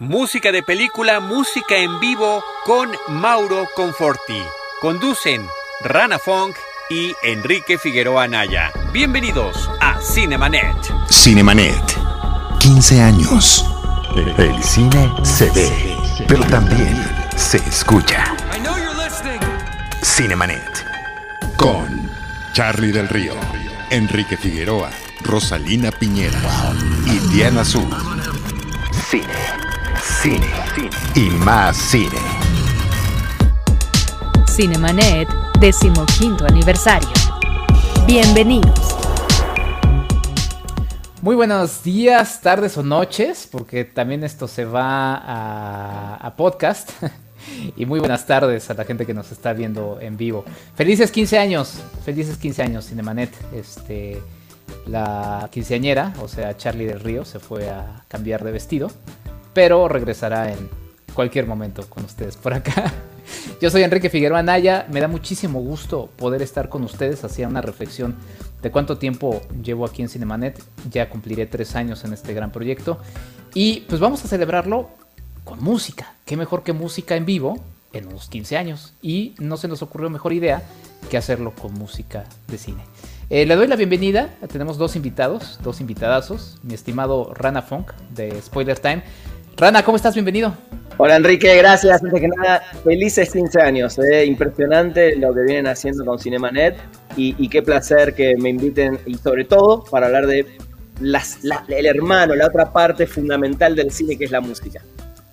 Música de película, música en vivo con Mauro Conforti. Conducen Rana Funk y Enrique Figueroa Anaya. Bienvenidos a Cinemanet. Cinemanet. 15 años. El cine se ve, pero también se escucha. Cinemanet. Con Charlie del Río, Enrique Figueroa, Rosalina Piñera y Diana Azul. Cine cine, y más cine. Cinemanet, decimoquinto aniversario. Bienvenidos. Muy buenos días, tardes o noches, porque también esto se va a, a podcast. y muy buenas tardes a la gente que nos está viendo en vivo. Felices 15 años, felices 15 años, Cinemanet. Este, la quinceañera, o sea, Charlie del Río, se fue a cambiar de vestido pero regresará en cualquier momento con ustedes por acá. Yo soy Enrique Figueroa Naya, me da muchísimo gusto poder estar con ustedes, hacía una reflexión de cuánto tiempo llevo aquí en Cinemanet, ya cumpliré tres años en este gran proyecto. Y pues vamos a celebrarlo con música, qué mejor que música en vivo en unos 15 años y no se nos ocurrió mejor idea que hacerlo con música de cine. Eh, le doy la bienvenida, tenemos dos invitados, dos invitadazos, mi estimado Rana Funk de Spoiler Time Rana, ¿cómo estás? Bienvenido. Hola Enrique, gracias. Antes que nada, felices 15 años. Eh. Impresionante lo que vienen haciendo con Cinemanet y, y, qué placer que me inviten y sobre todo para hablar de las, el hermano, la otra parte fundamental del cine que es la música.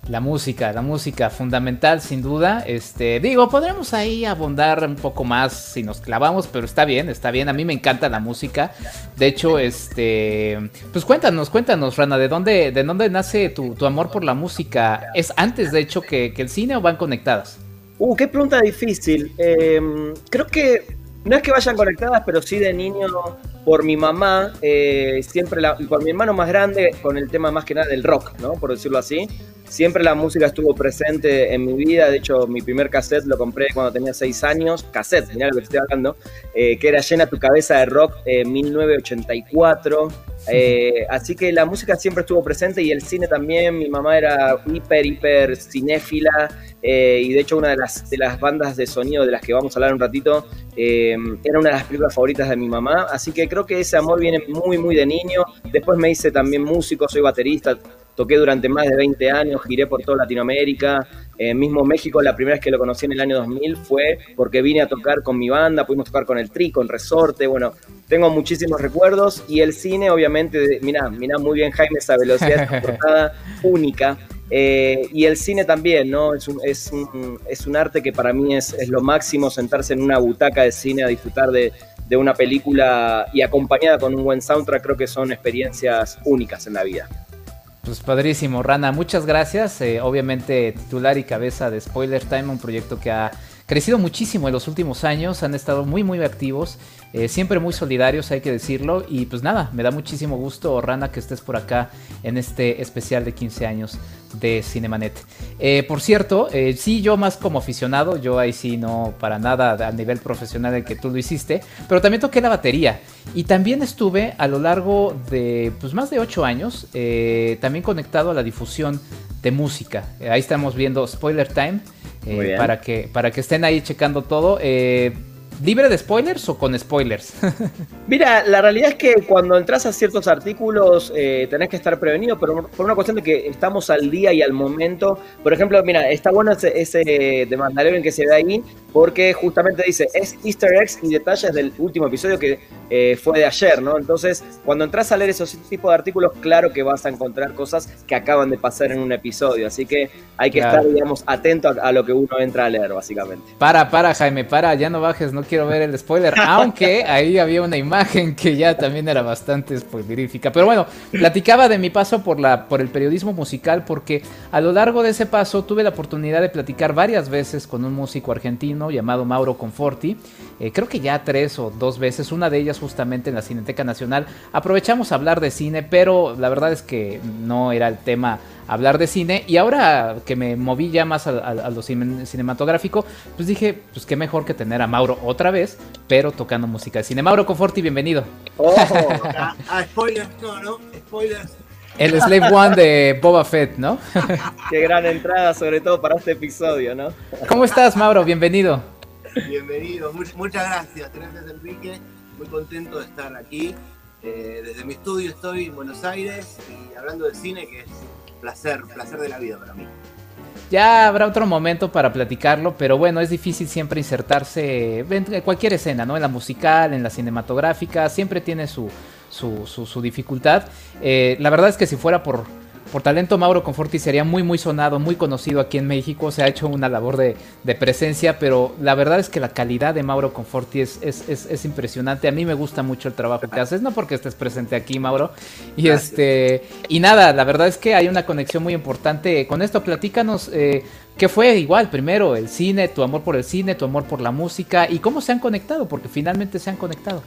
La música, la música fundamental sin duda. Este, digo, podremos ahí abundar un poco más si nos clavamos, pero está bien, está bien. A mí me encanta la música. De hecho, este, pues cuéntanos, cuéntanos, Rana, ¿de dónde, de dónde nace tu, amor por la música? ¿Es antes, de hecho, que, el cine o van conectadas? Uh, qué pregunta difícil. Em, creo que no es que vayan conectadas, pero sí de niño por mi mamá, eh, siempre la, por mi hermano más grande, con el tema más que nada del rock, ¿no? Por decirlo así siempre la música estuvo presente en mi vida. De hecho, mi primer cassette lo compré cuando tenía seis años. Cassette, mirá lo que estoy hablando. Eh, que era Llena tu cabeza de rock en 1984. Eh, así que la música siempre estuvo presente y el cine también. Mi mamá era hiper, hiper cinéfila. Eh, y de hecho, una de las, de las bandas de sonido de las que vamos a hablar un ratito era una de las películas favoritas de mi mamá. Así que creo que ese amor viene muy, muy de niño. Después me hice también músico, soy baterista toqué durante más de 20 años, giré por toda Latinoamérica, eh, mismo México, la primera vez que lo conocí en el año 2000 fue porque vine a tocar con mi banda, pudimos tocar con el Tri, con Resorte, bueno, tengo muchísimos recuerdos y el cine, obviamente, mira, mira muy bien Jaime esa velocidad, esa portada única. Eh, y el cine también, ¿no? Es un, es un, es un arte que para mí es, es, lo máximo, sentarse en una butaca de cine a disfrutar de, de una película y acompañada con un buen soundtrack, creo que son experiencias únicas en la vida. Pues padrísimo, Rana, muchas gracias. Eh, obviamente titular y cabeza de Spoiler Time, un proyecto que ha crecido muchísimo en los últimos años, han estado muy muy activos, eh, siempre muy solidarios, hay que decirlo. Y pues nada, me da muchísimo gusto, Rana, que estés por acá en este especial de 15 años de Cinemanet. Eh, por cierto, eh, sí, yo más como aficionado, yo ahí sí no para nada a nivel profesional el que tú lo hiciste, pero también toqué la batería y también estuve a lo largo de pues más de 8 años también conectado a la difusión de música. ahí estamos viendo Spoiler Time para, que, para que estén ahí checando todo. ¿Libre de spoilers o con spoilers? Mira, la realidad es que cuando entras a ciertos artículos eh, tenés que estar prevenido, pero por una cuestión de que estamos al día y al momento. Por ejemplo, mira, está bueno ese, ese de Mandalorian que se ve ahí, porque justamente dice, es easter eggs y detalles del último episodio que eh, fue de ayer, ¿no? Entonces, cuando entras a leer esos tipos de artículos, claro que vas a encontrar cosas que acaban de pasar en un episodio. Así que hay que estar, digamos, atento a, a, lo que uno entra a leer, básicamente. Para, para, Jaime, para, ya no bajes, no quiero ver el spoiler, aunque ahí había una imagen que ya también era bastante spoilerífica. Pero bueno, platicaba de mi paso por, la, por el periodismo musical porque a lo largo de ese paso tuve la oportunidad de platicar varias veces con un músico argentino llamado Mauro Conforti. Eh, creo que ya tres o dos veces, una de ellas justamente en la Cineteca Nacional. Aprovechamos a hablar de cine, pero la verdad es que no era el tema hablar de cine. Y ahora que me moví ya más a, lo cinematográfico, pues dije, pues qué mejor que tener a Mauro otra vez, pero tocando música de cine. Mauro Conforti, bienvenido. Ojo, a, spoilers no, ¿no? Spoilers. El Slave One de Boba Fett, ¿no? Qué gran entrada, sobre todo para este episodio, ¿no? ¿Cómo estás, Mauro? Bienvenido. Bienvenido, muchas gracias. Gracias, Enrique. Muy contento de estar aquí. Eh, desde mi estudio estoy en Buenos Aires y hablando de cine, que es placer, placer de la vida para mí. Ya habrá otro momento para platicarlo, pero bueno, es difícil siempre insertarse en cualquier escena, ¿no? En la musical, en la cinematográfica, siempre tiene su, su, su, dificultad. Eh, la verdad es que si fuera por, por talento, Mauro Conforti sería muy, muy sonado, muy conocido aquí en México. Se ha hecho una labor de, presencia, pero la verdad es que la calidad de Mauro Conforti es, es, impresionante. A mí me gusta mucho el trabajo que haces, no porque estés presente aquí, Mauro. Y este y nada, la verdad es que hay una conexión muy importante. Con esto, platícanos. Eh, ¿Qué fue igual? Primero, el cine, tu amor por el cine, tu amor por la música y cómo se han conectado, porque finalmente se han conectado.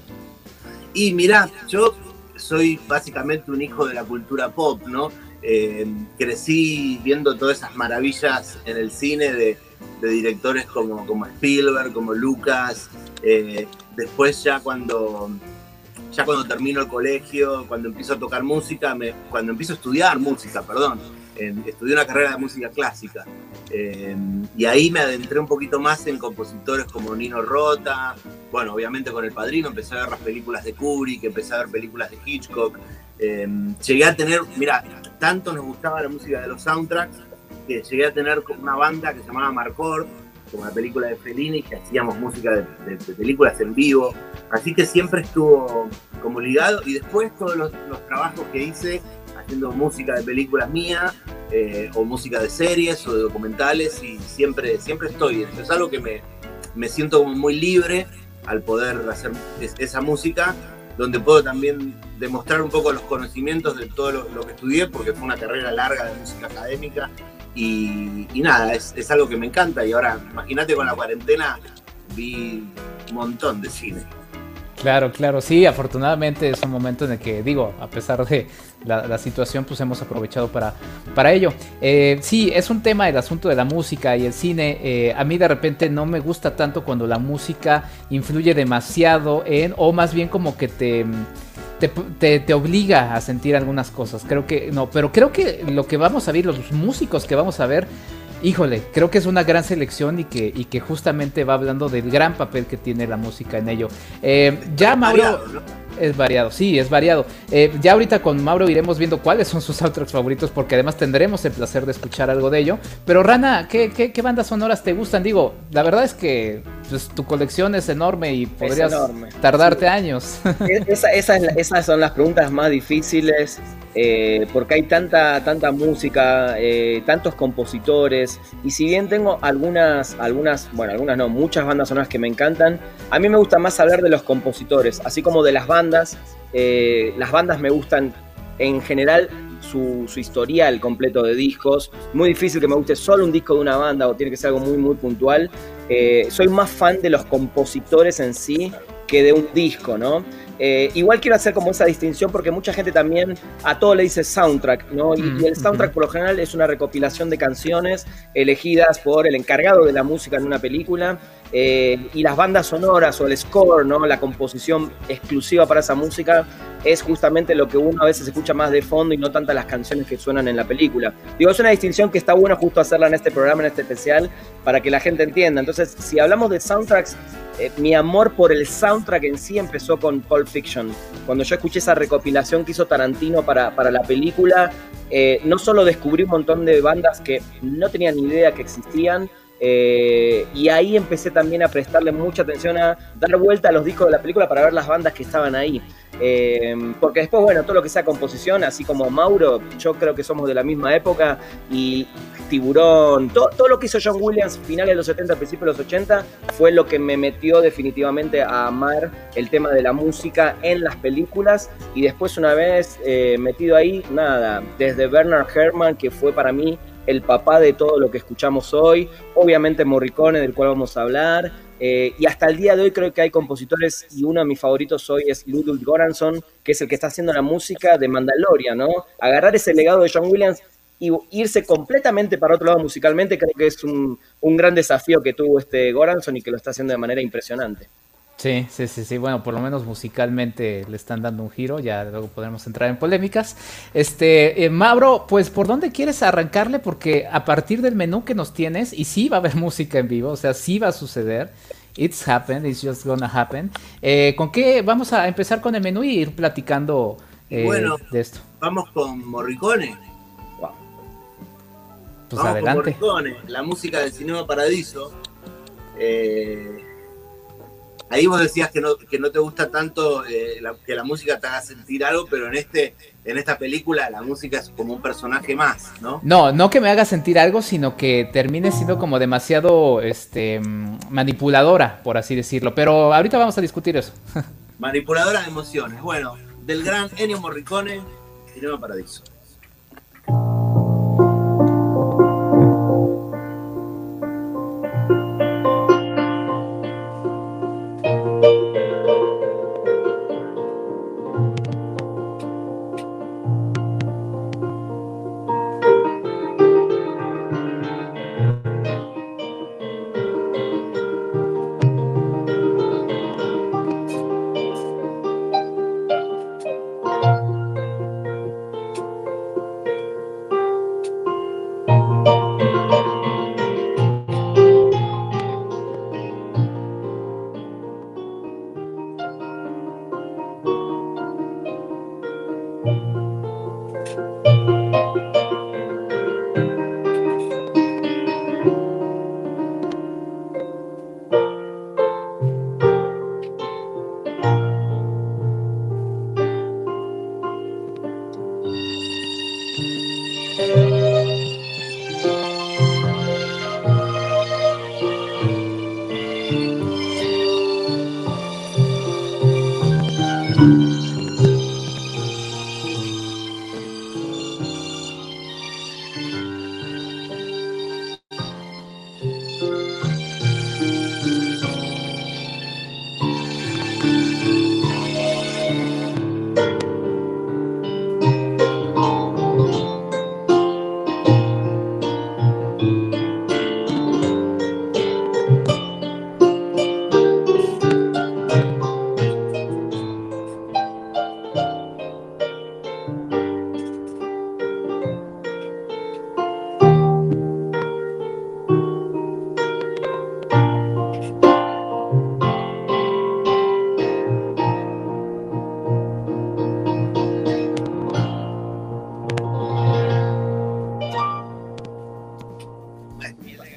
Y mira, yo soy básicamente un hijo de la cultura pop, ¿no? Eh, crecí viendo todas esas maravillas en el cine de, directores como, como, Spielberg, como Lucas. Eh, después ya cuando, ya cuando termino el colegio, cuando empiezo a tocar música, cuando empiezo a estudiar música, perdón, estudié una carrera de música clásica. Eh, y ahí me adentré un poquito más en compositores como Nino Rota. Bueno, obviamente con El Padrino empecé a ver las películas de Kubrick, empecé a ver películas de Hitchcock. llegué a tener, mira, tanto nos gustaba la música de los soundtracks que llegué a tener una banda que se llamaba Marcord, como la película de Fellini, que hacíamos música de, películas en vivo. Así que siempre estuvo como ligado. Y después todos los, trabajos que hice haciendo música de películas mías, eh, o música de series o de documentales, y siempre, siempre estoy. Eso es algo que me, me siento como muy libre al poder hacer esa música donde puedo también demostrar un poco los conocimientos de todo lo, que estudié, porque fue una carrera larga de música académica. Y, nada, es, es, algo que me encanta. Y ahora, imagínate con la cuarentena, vi un montón de cine. Claro, claro, sí, afortunadamente es un momento en el que, digo, a pesar de la, situación, pues hemos aprovechado para, para ello. Eh, sí, es un tema el asunto de la música y el cine. Eh, a mí de repente no me gusta tanto cuando la música influye demasiado en, o más bien como que te... Te, te, obliga a sentir algunas cosas. Creo que no, pero creo que lo que vamos a ver, los músicos que vamos a ver, híjole, creo que es una gran selección y que, y que justamente va hablando del gran papel que tiene la música en ello. Eh, ya Mauro... Es variado, sí, es variado. Eh, ya ahorita con Mauro iremos viendo cuáles son sus soundtracks favoritos porque además tendremos el placer de escuchar algo de ello. Pero Rana, ¿qué, qué, bandas sonoras te gustan? Digo, la verdad es que pues, tu colección es enorme y podrías tardarte años. E, esas son las preguntas más difíciles eh, porque hay tanta, tanta música, eh, tantos compositores, y si bien tengo algunas, algunas, bueno, algunas no, muchas bandas sonoras que me encantan, a mí me gusta más hablar de los compositores, así como de las bandas. Eh, las bandas me gustan en general su, su, historial completo de discos. Muy difícil que me guste solo un disco de una banda o tiene que ser algo muy, muy puntual. soy más fan de los compositores en sí que de un disco, ¿no? Eh, igual quiero hacer como esa distinción porque mucha gente también a todo le dice soundtrack, ¿no? Y, el soundtrack por lo general es una recopilación de canciones elegidas por el encargado de la música en una película. Eh, y las bandas sonoras o el score, ¿no? La composición exclusiva para esa música es justamente lo que uno a veces escucha más de fondo y no tantas las canciones que suenan en la película. Digo, es una distinción que está bueno justo hacerla en este programa, en este especial, para que la gente entienda. Entonces, si hablamos de soundtracks eh, mi amor por el soundtrack en sí empezó con Pulp Fiction. Cuando yo escuché esa recopilación que hizo Tarantino para, para la película, eh, no solo descubrí un montón de bandas que no tenía ni idea que existían, eh, y ahí empecé también a prestarle mucha atención a dar vuelta a los discos de la película para ver las bandas que estaban ahí. Eh, porque después, bueno, todo lo que sea composición, así como Mauro, yo creo que somos de la misma época y Tiburón, todo, lo que hizo John Williams finales de los 70, principios de los 80, fue lo que me metió definitivamente a amar el tema de la música en las películas y después una vez eh, metido ahí, nada, desde Bernard Herrmann, que fue para mí el papá de todo lo que escuchamos hoy, obviamente Morricone, del cual vamos a hablar, eh, y hasta el día de hoy creo que hay compositores, y uno de mis favoritos hoy es Ludwig Goranson, que es el que está haciendo la música de Mandalorian, ¿no? Agarrar ese legado de John Williams y irse completamente para otro lado musicalmente, creo que es un, un gran desafío que tuvo este Goranson y que lo está haciendo de manera impresionante. Sí, sí, sí, sí. Bueno, por lo menos musicalmente le están dando un giro. Ya luego podremos entrar en polémicas. Este, eh, Mauro, pues, ¿por dónde quieres arrancarle? Porque a partir del menú que nos tienes, y sí va a haber música en vivo, o sea, sí va a suceder. It's happened, it's just gonna happen. Eh, ¿Con qué vamos a empezar con el menú y ir platicando eh, bueno, de esto? Vamos con Morricone. Pues vamos adelante. Con Morricone, la música del Cinema Paradiso. Eh, ahí vos decías que no, que no te gusta tanto eh, la- que la música te haga sentir algo, pero en este en esta película la música es como un personaje más, ¿no? No, no que me haga sentir algo, sino que termine siendo como demasiado este, manipuladora, por así decirlo. Pero ahorita vamos a discutir eso. Manipuladora de emociones. Bueno, del gran Ennio Morricone, Cinema Paradiso.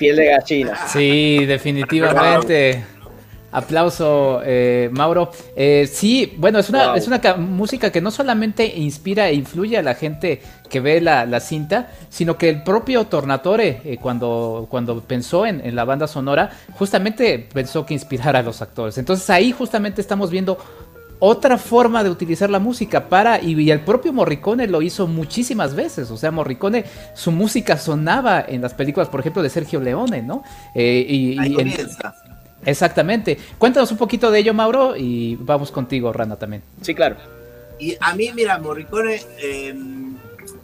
Piel de gallina. Sí, definitivamente. Aplauso, eh, Mauro. Eh, sí, bueno, es una, Wow. es una ca- música que no solamente inspira e influye a la gente que ve la, la cinta, sino que el propio Tornatore, eh, cuando, cuando pensó en, en la banda sonora, justamente pensó que inspirara a los actores. Entonces ahí justamente estamos viendo otra forma de utilizar la música para, y, y el propio Morricone lo hizo muchísimas veces, o sea, Morricone, su música sonaba en las películas, por ejemplo, de Sergio Leone, ¿no? Eh, y, Ahí y en- comienza. Exactamente. Cuéntanos un poquito de ello, Mauro, y vamos contigo, Rana, también. Sí, claro. Y a mí, mira, Morricone, eh,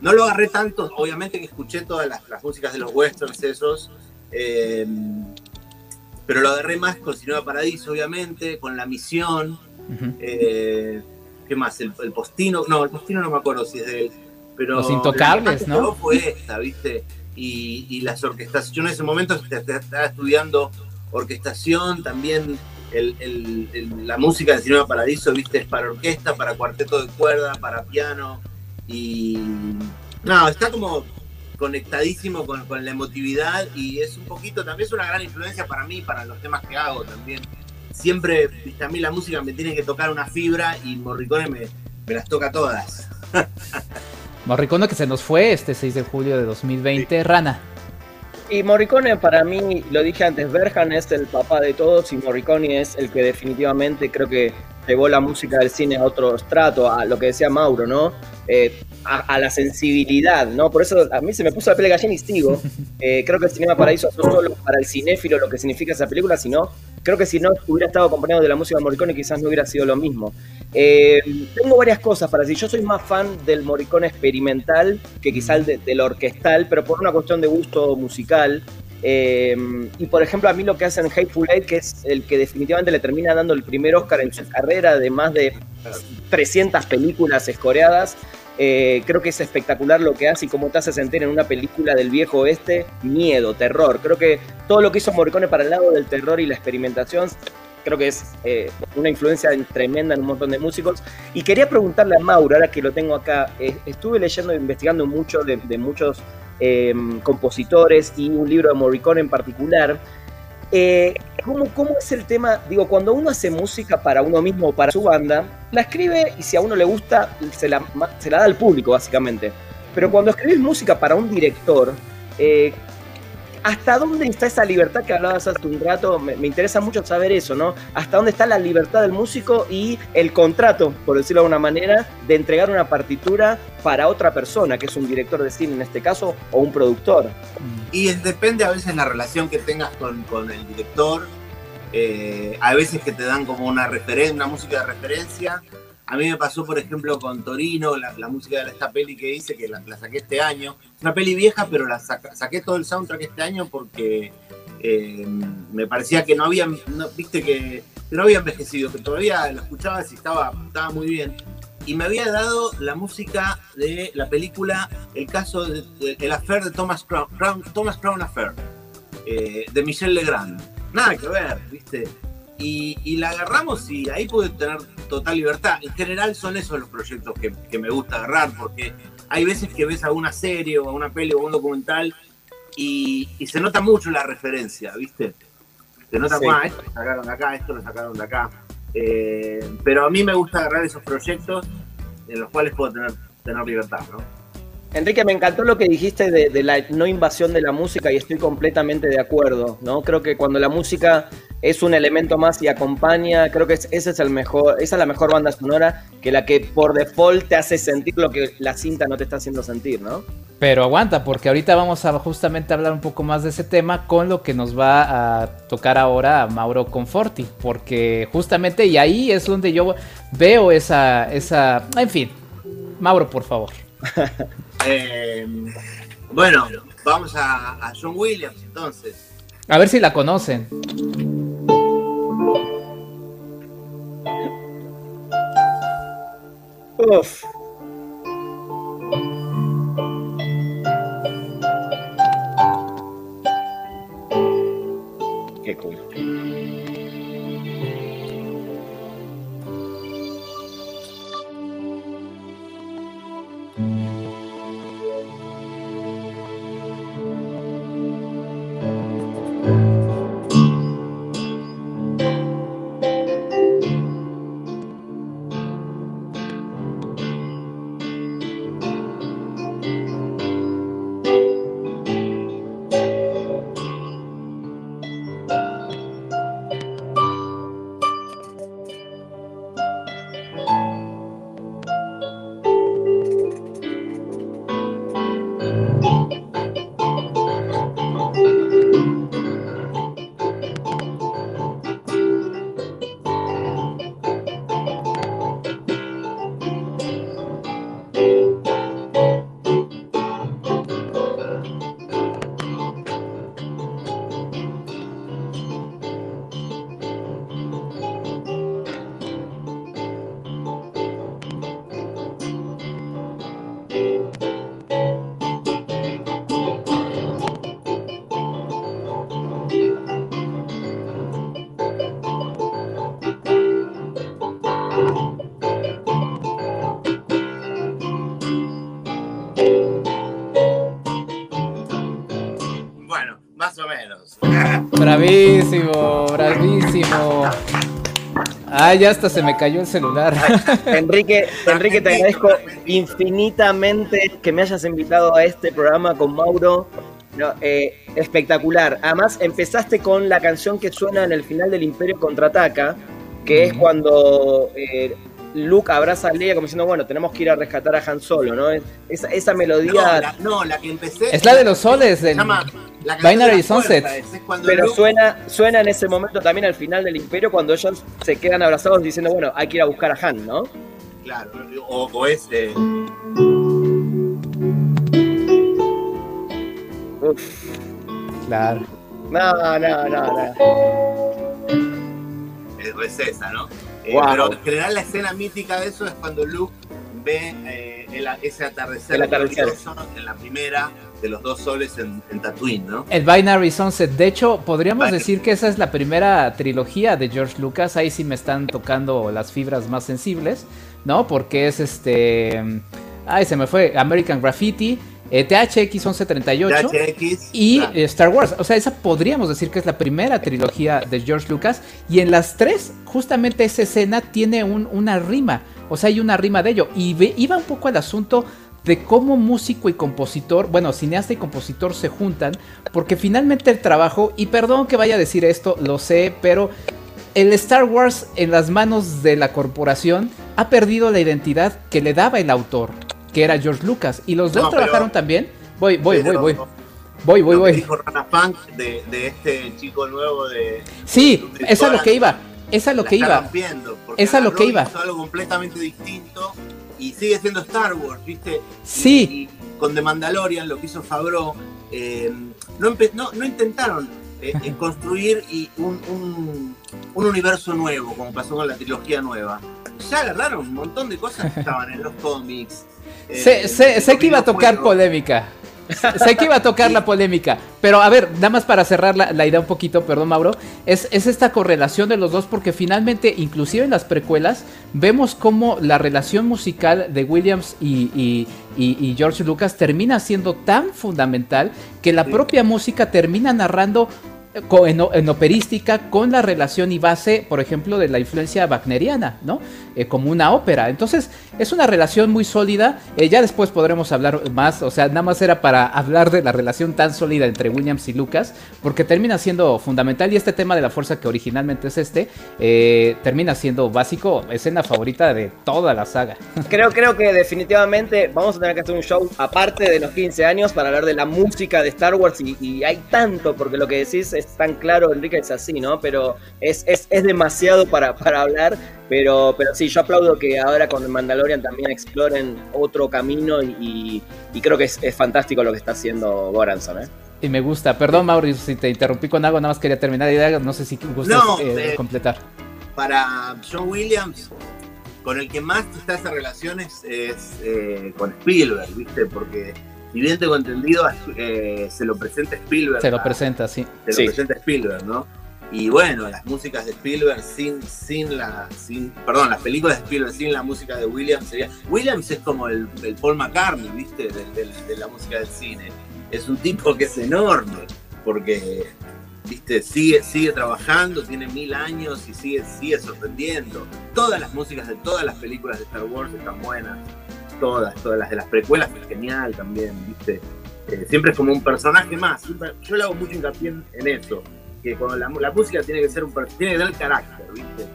no lo agarré tanto, obviamente que escuché todas las, las músicas de los westerns esos, eh, pero lo agarré más con Cinema Paradiso, obviamente, con La Misión, Eh, ¿qué más? El, el Postino, no, el Postino no me acuerdo si es de él, pero... Los Intocables, ¿no? Fue esta, ¿viste? Y, y las orquestaciones, yo en ese momento est- est- estaba estudiando orquestación, también el- el- la música de Cinema Paradiso, viste, es para orquesta, para cuarteto de cuerda, para piano. Y no, está como conectadísimo con, con la emotividad y es un poquito, también es una gran influencia para mí, para los temas que hago también. Siempre, a mí la música me tiene que tocar una fibra y Morricone me, me las toca todas. Morricone que se nos fue este 6 de julio de 2020. Rana. Y Morricone para mí, lo dije antes, Berhan es el papá de todos y Morricone es el que definitivamente creo que llevó la música del cine a otro estrato, a lo que decía Mauro, ¿no? Eh, a, a la sensibilidad, ¿no? Por eso a mí se me puso la piel de gallina y sigo. Eh, creo que el Cinema Paraíso no solo para el cinéfilo lo que significa esa película, sino creo que si no hubiera estado acompañado de la música de Morricone quizás no hubiera sido lo mismo. Eh, tengo varias cosas para decir. Yo soy más fan del Morricone experimental que quizás el de- del orquestal, pero por una cuestión de gusto musical. Em, y por ejemplo, a mí lo que hacen Hateful Eight, que es el que definitivamente le termina dando el primer Oscar en su carrera de más de 300 películas escoreadas, eh, creo que es espectacular lo que hace y cómo te hace sentir en una película del viejo oeste miedo, terror. Creo que todo lo que hizo Morricone para el lado del terror y la experimentación creo que es eh, una influencia tremenda en un montón de músicos. Y quería preguntarle a Mauro, ahora que lo tengo acá, eh, estuve leyendo e investigando mucho de, de muchos compositores y un libro de Morricone en particular. Eh, ¿cómo, ¿Cómo es el tema? Digo, cuando uno hace música para uno mismo o para su banda, la escribe y si a uno le gusta, se la, se la da al público, básicamente. Pero cuando escribes música para un director, eh, ¿Hasta dónde está esa libertad que hablabas hace un rato? Me, interesa mucho saber eso, ¿no? ¿Hasta dónde está la libertad del músico y el contrato, por decirlo de alguna manera, de entregar una partitura para otra persona, que es un director de cine en este caso, o un productor? Y depende a veces la relación que tengas con, el director. Eh, hay veces que te dan como una, una música de referencia a mí me pasó, por ejemplo, con Torino, la, música de esta peli que hice, que la, saqué este año. Es una peli vieja, pero la saqué todo el soundtrack este año porque eh, me parecía que no había, viste, que, no había envejecido, que todavía lo escuchaba y estaba, estaba muy bien. Y me había dado la música de la película El caso de, El Affair de Thomas Crown, Thomas Crown Affair, eh, de Michel Legrand. Nada que ver, viste y, la agarramos y ahí puede tener total libertad. En general son esos los proyectos que, me gusta agarrar, porque hay veces que ves alguna serie o una peli o un documental y, se nota mucho la referencia, ¿viste? Se nota, sí. Ah, esto lo sacaron de acá, esto lo sacaron de acá. Eh, pero a mí me gusta agarrar esos proyectos en los cuales puedo tener, tener libertad, ¿no? Enrique, me encantó lo que dijiste de, de, la no invasión de la música y estoy completamente de acuerdo, ¿no? Creo que cuando la música es un elemento más y acompaña. Creo que ese es el mejor, esa es la mejor banda sonora que la que por default te hace sentir lo que la cinta no te está haciendo sentir, ¿no? Pero aguanta, porque ahorita vamos a justamente hablar un poco más de ese tema con lo que nos va a tocar ahora a Mauro Conforti, porque justamente y ahí es donde yo veo esa, esa, en fin, Mauro, por favor. Eh, bueno, vamos a John Williams entonces. A ver si la conocen. Uf. Qué Ah, ya hasta se me cayó el celular. Enrique, Enrique, te agradezco infinitamente que me hayas invitado a este programa con Mauro. Eh, espectacular. Además, empezaste con la canción que suena en el final del Imperio Contraataca, que es cuando eh, Luke abraza a Leia como diciendo, bueno, tenemos que ir a rescatar a Han Solo, ¿no? Esa, esa melodía... No la, que empecé... Es la de los soles, del... Binary Sunset. Pero suena, suena en ese momento también al final del Imperio cuando ellos se quedan abrazados diciendo, bueno, hay que ir a buscar a Han, ¿no? Claro, o, o ese... Uf. Claro. No, no, no, no. Es esa, ¿no? Eh, pero en general la escena mítica de eso es cuando Luke ve eh, ese atardecer, el atardecer. en la primera de los dos soles en, Tatooine, ¿no? El Binary Sunset. De hecho, podríamos decir que esa es la primera trilogía de George Lucas. Ahí sí me están tocando las fibras más sensibles, ¿no? Porque es este... Ay, se me fue. American Graffiti. Eh, THX 1138 THX, y Star Wars. O sea, esa podríamos decir que es la primera trilogía de George Lucas. Y en las tres, justamente esa escena tiene una rima. O sea, hay una rima de ello. Y iba un poco al asunto de cómo músico y compositor, bueno, cineasta y compositor se juntan, porque finalmente el trabajo, y perdón que vaya a decir esto, lo sé, pero el Star Wars en las manos de la corporación ha perdido la identidad que le daba el autor que era George Lucas. Y los dos trabajaron también. Voy, voy, voy, voy. Voy, voy, voy. Dijo Rana Punk de, de, este chico nuevo de. Sí, esa es lo que iba. Esa es lo que iba. Esa es lo que iba. algo completamente distinto y sigue siendo Star Wars, ¿viste? Sí. Y, con The Mandalorian, lo que hizo Favreau, eh, no, no, no, intentaron eh, eh, construir y un, un, un, universo nuevo, como pasó con la trilogía nueva. Ya agarraron un montón de cosas que estaban en los cómics, sé, sé, que iba a tocar polémica. sé que iba a tocar la polémica, pero a ver, nada más para cerrar la, idea un poquito, perdón Mauro, es, esta correlación de los dos porque finalmente, inclusive en las precuelas, vemos cómo la relación musical de Williams y, y George Lucas termina siendo tan fundamental que la propia música termina narrando en, operística con la relación y base, por ejemplo, de la influencia wagneriana, ¿no? Eh, como una ópera. Entonces, es una relación muy sólida. Eh, ya después podremos hablar más, o sea, nada más era para hablar de la relación tan sólida entre Williams y Lucas, porque termina siendo fundamental y este tema de la fuerza que originalmente es este, eh, termina siendo básico, escena favorita de toda la saga. Creo, creo que definitivamente vamos a tener que hacer un show aparte de los 15 años para hablar de la música de Star Wars y, y hay tanto, porque lo que decís es tan claro, Enrique, es así, ¿no? Pero es, es, es demasiado para, para hablar. Pero, pero sí, yo aplaudo que ahora con el Mandalorian también exploren otro camino y, y, creo que es, es, fantástico lo que está haciendo Goranson, ¿eh? Y me gusta. Perdón, Mauricio, si te interrumpí con algo, nada más quería terminar la idea. No sé si gustas eh, completar. Para John Williams, con el que más está esa relación es, eh, con Spielberg, ¿viste? Porque si bien tengo entendido, eh, se lo presenta Spielberg. Se lo presenta, sí. Se lo presenta Spielberg, ¿no? Y bueno, las músicas de Spielberg sin, sin la. Sin, perdón, las películas de Spielberg sin la música de Williams sería. Williams es como el, Paul McCartney, ¿viste? De, la música del cine. Es un tipo que es enorme, porque, ¿viste? Sigue, sigue trabajando, tiene mil años y sigue, sigue sorprendiendo. Todas las músicas de todas las películas de Star Wars están buenas todas, todas las de las precuelas, es genial también, ¿viste? Eh, siempre es como un personaje más. Yo le hago mucho hincapié en, eso, que la, música tiene que ser un tiene que tener carácter, ¿viste?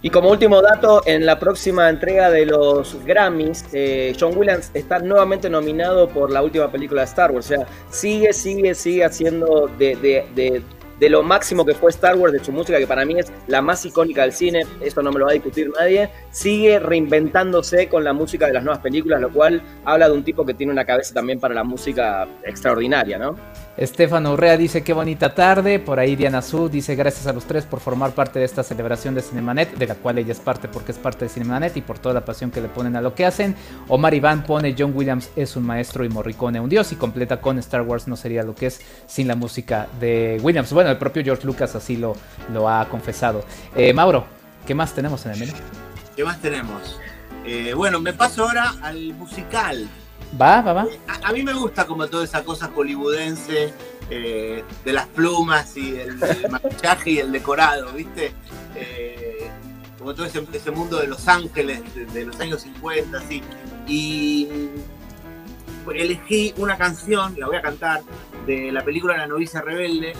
Y como último dato, en la próxima entrega de los Grammys, eh, John Williams está nuevamente nominado por la última película de Star Wars. O sea, sigue, sigue, sigue haciendo de, de de lo máximo que fue Star Wars, de su música, que para mí es la más icónica del cine, eso no me lo va a discutir nadie, sigue reinventándose con la música de las nuevas películas, lo cual habla de un tipo que tiene una cabeza también para la música extraordinaria, ¿no? Estefano Urrea dice qué bonita tarde. Por ahí Diana Su dice gracias a los tres por formar parte de esta celebración de Cinemanet, de la cual ella es parte porque es parte de Cinemanet y por toda la pasión que le ponen a lo que hacen. Omar Iván pone John Williams es un maestro y Morricone un dios y completa con Star Wars no sería lo que es sin la música de Williams. Bueno, el propio George Lucas así lo, lo ha confesado. Eh, Mauro, ¿qué más tenemos en el menú? ¿Qué más tenemos? Eh, bueno, me paso ahora al musical Va, va, va. A, mí me gusta como toda esa cosa hollywoodense eh, de las plumas y el, maquillaje y el decorado, ¿viste? Eh, como todo ese, mundo de Los Ángeles de, los años 50, así. Y elegí una canción, la voy a cantar, de la película La novicia rebelde,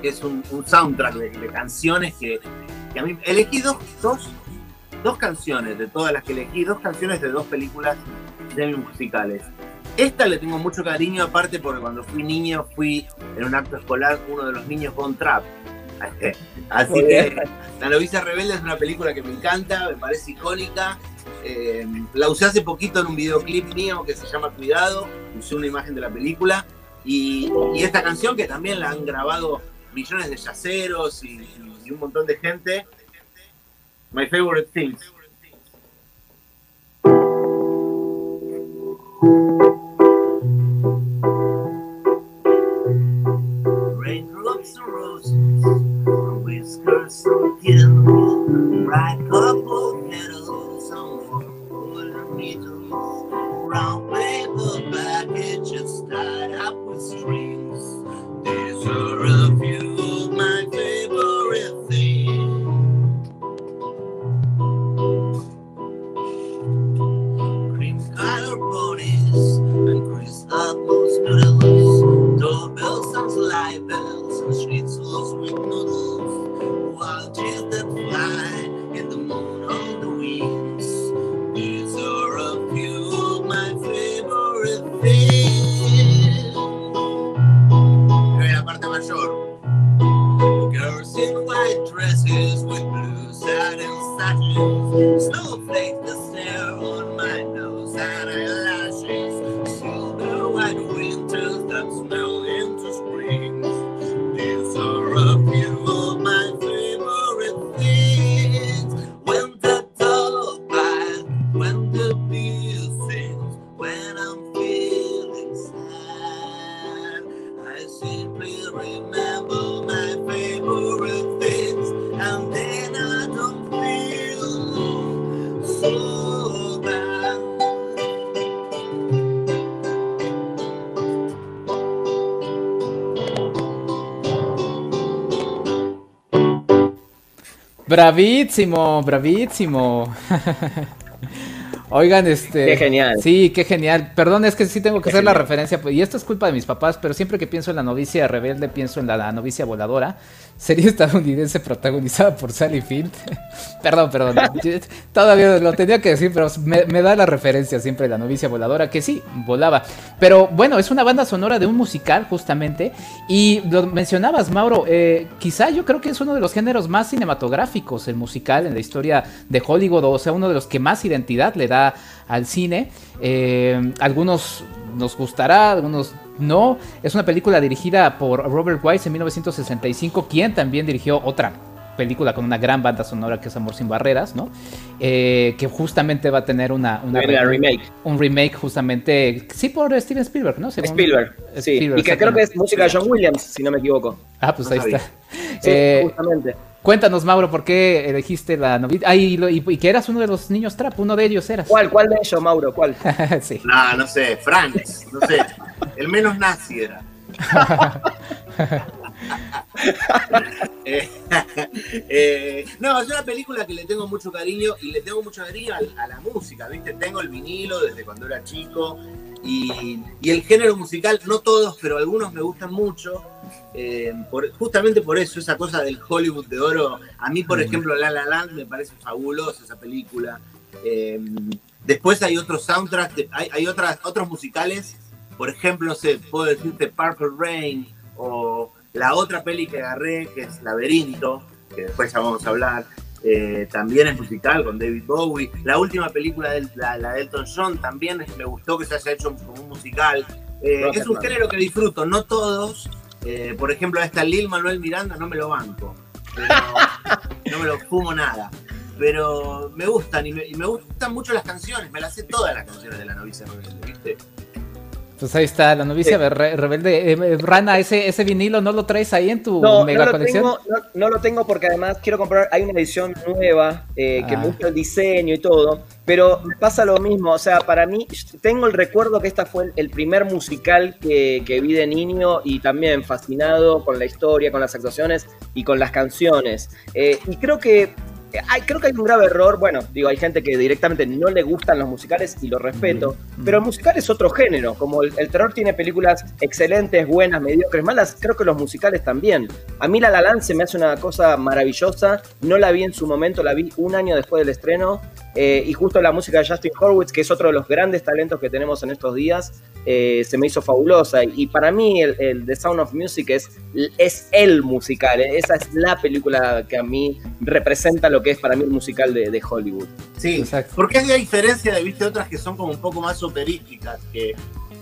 que es un, soundtrack de, canciones que, a mí elegí dos, dos, dos canciones de todas las que elegí, dos canciones de dos películas musicales. Esta le tengo mucho cariño, aparte porque cuando fui niño fui en un acto escolar uno de los niños con trap. Así que La novicia rebelde es una película que me encanta, me parece icónica. Eh, la usé hace poquito en un videoclip mío que se llama Cuidado, usé una imagen de la película. Y, esta canción que también la han grabado millones de yaceros y, y un montón de gente. My favorite things. Thank you. Bravísimo, bravísimo. Oigan, este. Qué genial. Sí, qué genial. Perdón, es que sí tengo que hacer la referencia. Y esto es culpa de mis papás, pero siempre que pienso en la novicia rebelde, pienso en la, la novicia voladora. Serie estadounidense protagonizada por Sally Field. perdón, perdón. Todavía lo tenía que decir, pero me, me da la referencia siempre la novicia voladora, que sí, volaba. Pero bueno, es una banda sonora de un musical, justamente. Y lo mencionabas, Mauro. eh, quizá yo creo que es uno de los géneros más cinematográficos, el musical, en la historia de Hollywood. O sea, uno de los que más identidad le da al cine. Eh, algunos nos gustará, algunos no. Es una película dirigida por Robert Wise en 1965, quien también dirigió otra película con una gran banda sonora que es Amor sin Barreras, ¿no? Eh, que justamente va a tener una, una la remake. un remake justamente, sí por Steven Spielberg, ¿no? Según- Spielberg, sí. Spielberg, y que creo que es música de John Williams, si no me equivoco. Ah, pues No ahí sabía. está. Sí, Eh, justamente. cuéntanos, Mauro, ¿por qué elegiste la novia? Ah, y, lo- y- y que eras uno de los niños trap, uno de ellos eras. ¿Cuál, cuál de ellos, Mauro? ¿Cuál? sí. No, no sé, Franz, no sé. El menos nazi era. Eh, eh, no, es una película que le tengo mucho cariño y le tengo mucho cariño a, a la música, ¿viste? Tengo el vinilo desde cuando era chico y, y el género musical, no todos, pero algunos me gustan mucho. eh, por- justamente por eso, esa cosa del Hollywood de oro. A mí, por ejemplo, La La Land me parece fabulosa esa película. Después hay otros soundtracks, de- hay, hay otras, otros musicales. Por ejemplo, no sé, puedo decirte Purple Rain o la otra peli que agarré, que es Laberinto, que después ya vamos a hablar. eh, también es musical con David Bowie. La última película de la, la de Elton John también es- me gustó que se haya hecho como un musical. Eh, es un género que disfruto, no todos. Eh, por ejemplo, esta Lil Manuel Miranda no me lo banco. Pero no me lo fumo nada. Pero me gustan y me, y me gustan mucho las canciones. Me las sé todas las canciones de la novicia rebelde, ¿viste? Pues ahí está, la novicia Sí. re- rebelde. Eh, eh, Rana, ese, ese vinilo no lo traes ahí en tu No, mega no colección. tengo, no, no lo tengo porque además quiero comprar, hay una edición nueva eh, que Ah. me gusta el diseño y todo, pero me pasa lo mismo, o sea, para mí tengo el recuerdo que esta fue el, el primer musical que, que vi de niño y también fascinado con la historia, con las actuaciones y con las canciones. Eh, y creo que... Hay, creo que hay un grave error, bueno, digo, hay gente que directamente no le gustan los musicales y lo respeto, pero el musical es otro género, como el, el terror tiene películas excelentes, buenas, mediocres, malas, creo que los musicales también. A mí La La Land se me hace una cosa maravillosa, no la vi en su momento, la vi un año después del estreno, eh, y justo la música de Justin Horwitz, que es otro de los grandes talentos que tenemos en estos días, eh, se me hizo fabulosa. Y para mí el, el The Sound of Music es, es el musical, eh, esa es la película que a mí representa lo que es para mí el musical de, de Hollywood. Sí, Exacto. porque es la diferencia de, viste, otras que son como un poco más operísticas, que,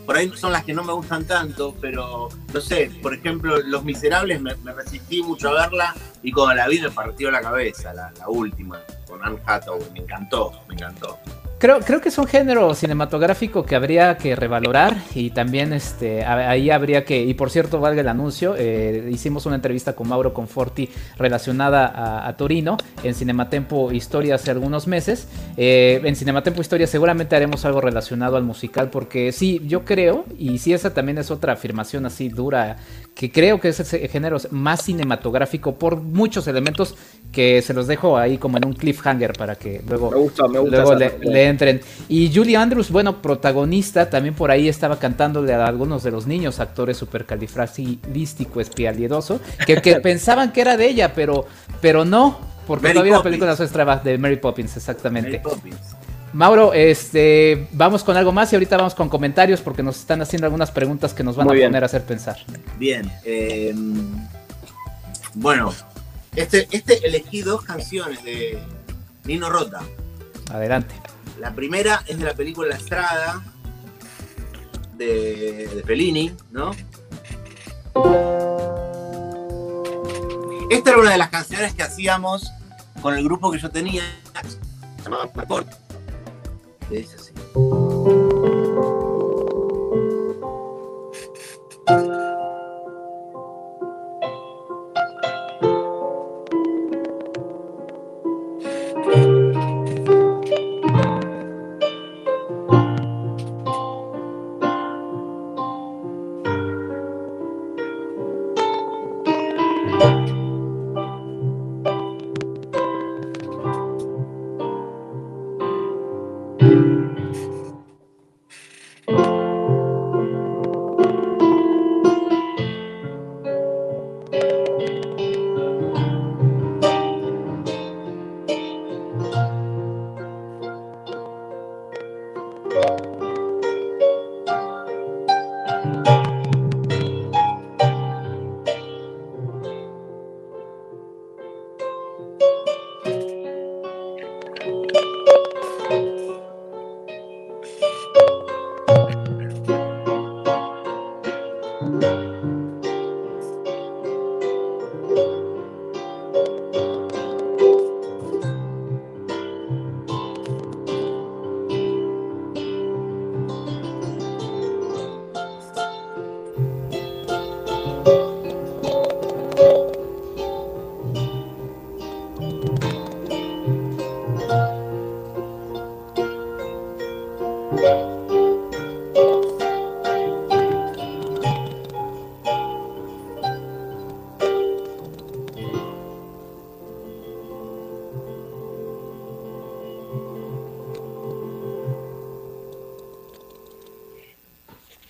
por ahí son las que no me gustan tanto, pero no sé, por ejemplo, Los Miserables me, resistí mucho a verla y cuando la vi me partió la cabeza, la, la última, con Anne Hathaway, me encantó, me encantó. Creo, creo que es un género cinematográfico que habría que revalorar y también este, ahí habría que, y por cierto valga el anuncio, eh, hicimos una entrevista con Mauro Conforti relacionada a, Torino en Cinematempo Historia hace algunos meses. Eh, en Cinematempo Historia seguramente haremos algo relacionado al musical porque sí, yo creo, y si esa también es otra afirmación así dura, que creo que es el género más cinematográfico por muchos elementos que se los dejo ahí como en un cliffhanger para que luego, luego le entren. Y Julie Andrews, bueno, protagonista, también por ahí estaba cantándole a algunos de los niños actores supercalifragilístico espialidoso, que, que pensaban que era de ella, pero, pero no, porque todavía la película de Mary Poppins, exactamente. Mary Poppins. Mauro, este, vamos con algo más y ahorita vamos con comentarios porque nos están haciendo algunas preguntas que nos van a poner a hacer pensar. Bien, eh, bueno, este, este elegí dos canciones de Nino Rota. Adelante. La primera es de la película La Estrada de, de Fellini, ¿no? Esta era una de las canciones que hacíamos con el grupo que yo tenía, se llamaba Que dice así.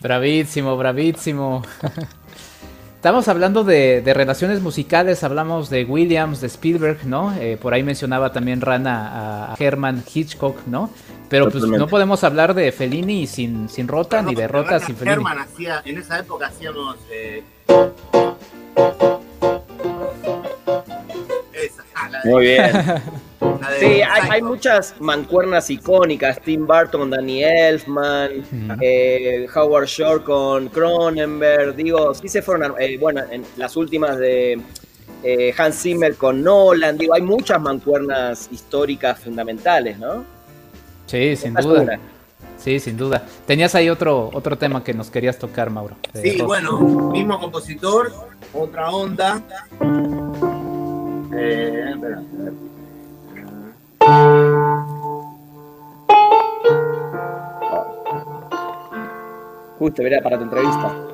Bravísimo, bravísimo. Estamos hablando de, relaciones musicales, hablamos de Williams, de Spielberg, ¿no? Eh, por ahí mencionaba también Rana a Herman Hitchcock, ¿no? Pero pues no podemos hablar de Fellini sin, sin Rota, ni de Rota sin Fellini. Herman hacía, en esa época hacíamos... Eh... Muy bien. Sí, hay, muchas mancuernas icónicas. Tim Burton, Danny Elfman, eh, Howard Shore con Cronenberg. Digo, sí se fueron, eh, bueno, en las últimas de eh, Hans Zimmer con Nolan. Digo, hay muchas mancuernas históricas fundamentales, ¿no? Sí, sin duda. Sí, sin duda. Tenías ahí otro, otro tema que nos querías tocar, Mauro. Sí, bueno, mismo compositor, otra onda. Eh, Justo, verá, para tu entrevista.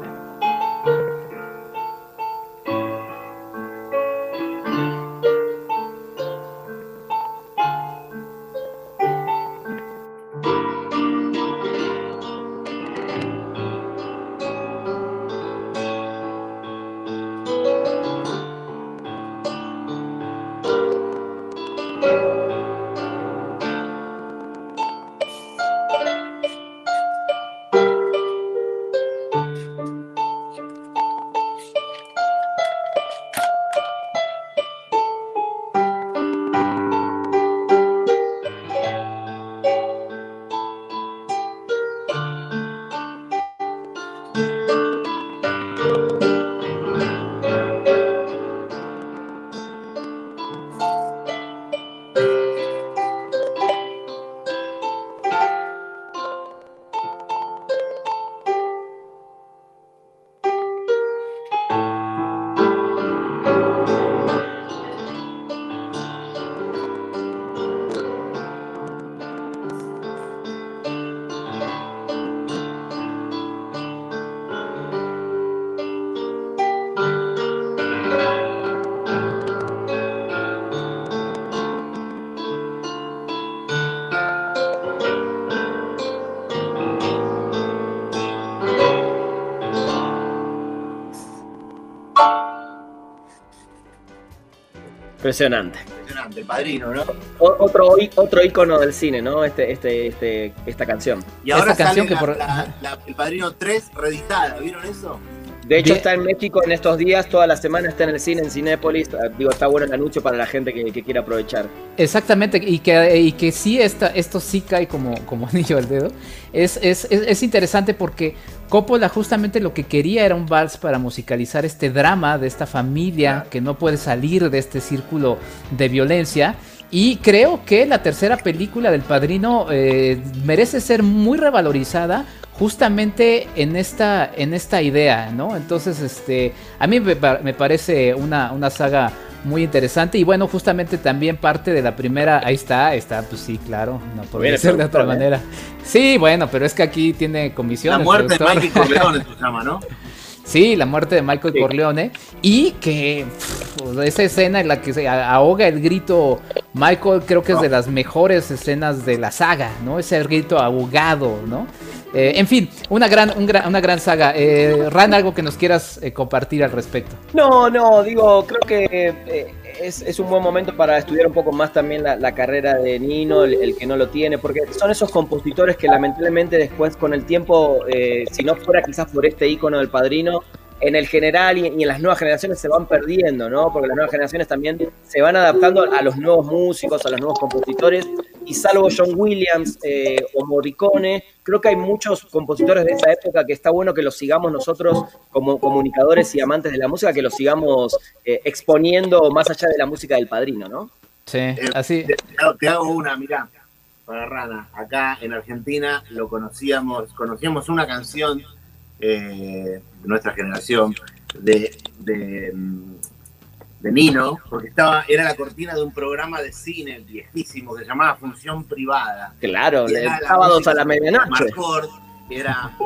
Impresionante. Impresionante, el padrino, ¿no? O- otro, otro icono del cine, ¿no? Este, este, este, esta canción. Y ahora Esta canción sale que la- por- la- la- el padrino 3 reeditada, ¿vieron eso? De hecho, está en México en estos días, toda la semana está en el cine, en Cinépolis. Ah, Digo, está bueno el anuncio para la gente que, que quiera aprovechar. Exactamente, y que, y que sí, esta, esto sí cae como, como anillo al dedo. Es, es, es, es interesante porque Coppola justamente lo que quería era un vals para musicalizar este drama de esta familia que no puede salir de este círculo de violencia. Y creo que la tercera película del Padrino eh, merece ser muy revalorizada justamente en esta, en esta idea, ¿no? Entonces, este, a mí me, pa- me parece una, una saga muy interesante y bueno, justamente también parte de la primera, ahí está, está, pues sí, claro, no podría ser de otra manera. Sí, bueno, pero es que aquí tiene comisión. La muerte de. Michael Corleone se llama, ¿no? Sí, la muerte de Michael Sí. Corleone. Y que pff, esa escena en la que se ahoga el grito Michael creo que es de las mejores escenas de la saga, ¿no? Ese grito ahogado, ¿no? Eh, en fin, una gran, un gran- una gran saga. Eh, Ran, algo que nos quieras eh, compartir al respecto. No, no, digo, creo que eh, es, un buen momento para estudiar un poco más también la, carrera de Nino, el, que no lo tiene, porque son esos compositores que lamentablemente después con el tiempo, si no fuera quizás por este icono del padrino, en el general y, y en las nuevas generaciones se van perdiendo, ¿no? Porque las nuevas generaciones también se van adaptando a los nuevos músicos, a los nuevos compositores, y salvo John Williams eh, o Morricone, creo que hay muchos compositores de esa época que está bueno que los sigamos nosotros como comunicadores y amantes de la música, que los sigamos eh, exponiendo más allá de la música del padrino, ¿no? Sí, Eh, así. Te, te hago- te hago una, mirá, para Rana. Acá en Argentina lo conocíamos, conocíamos una canción eh, de nuestra generación de, de, mm, de Nino, porque estaba, era la cortina de un programa de cine viejísimo que se llamaba Función Privada. Claro, de sábados a la medianoche. Marcort, que era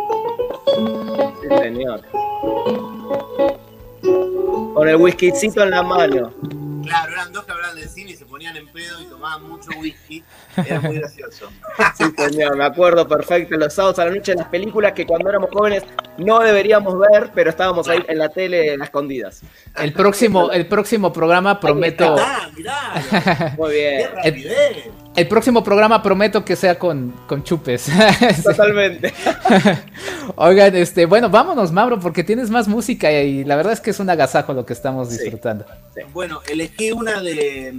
Sí, señor. Con el whiskycito en la mano. Claro, eran dos que hablaban de cine y se ponían en pedo y tomaban mucho whisky. Era muy gracioso. Sí, señor, me acuerdo perfecto. Los sábados a la noche, las películas que cuando éramos jóvenes no deberíamos ver, pero estábamos ahí en la tele a escondidas. El próximo, el próximo programa prometo. Mirá, Muy qué bien, rapidez. El próximo programa prometo que sea con, con chupes. Totalmente. Oigan, este, bueno, vámonos, Mauro, porque tienes más música y la verdad es que es un agasajo lo que estamos Sí. disfrutando. Bueno, elegí una de,